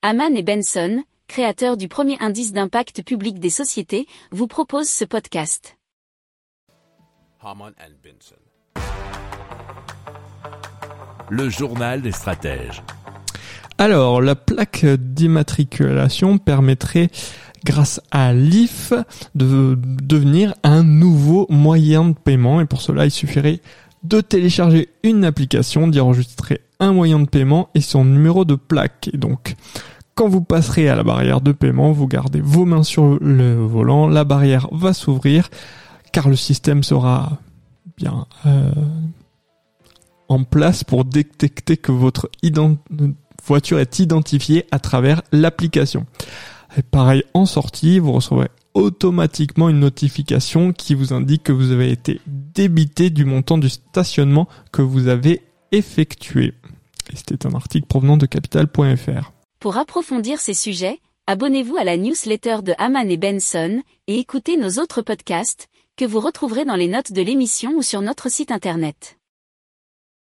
Haman et Benson, créateurs du premier indice d'impact public des sociétés, vous proposent ce podcast. Haman and Benson. Le journal des stratèges. Alors, la plaque d'immatriculation permettrait, grâce à l'IF, de devenir un nouveau moyen de paiement. Et pour cela, il suffirait de télécharger une application, d'y enregistrer un moyen de paiement et son numéro de plaque. Et donc, quand vous passerez à la barrière de paiement, vous gardez vos mains sur le volant, la barrière va s'ouvrir, car le système sera bien euh, en place pour détecter que votre voiture est identifiée à travers l'application. Et pareil, en sortie, vous recevrez automatiquement une notification qui vous indique que vous avez été débité du montant du stationnement que vous avez effectué. C'était un article provenant de capital.fr. Pour approfondir ces sujets, abonnez-vous à la newsletter de Haman et Benson et écoutez nos autres podcasts que vous retrouverez dans les notes de l'émission ou sur notre site internet.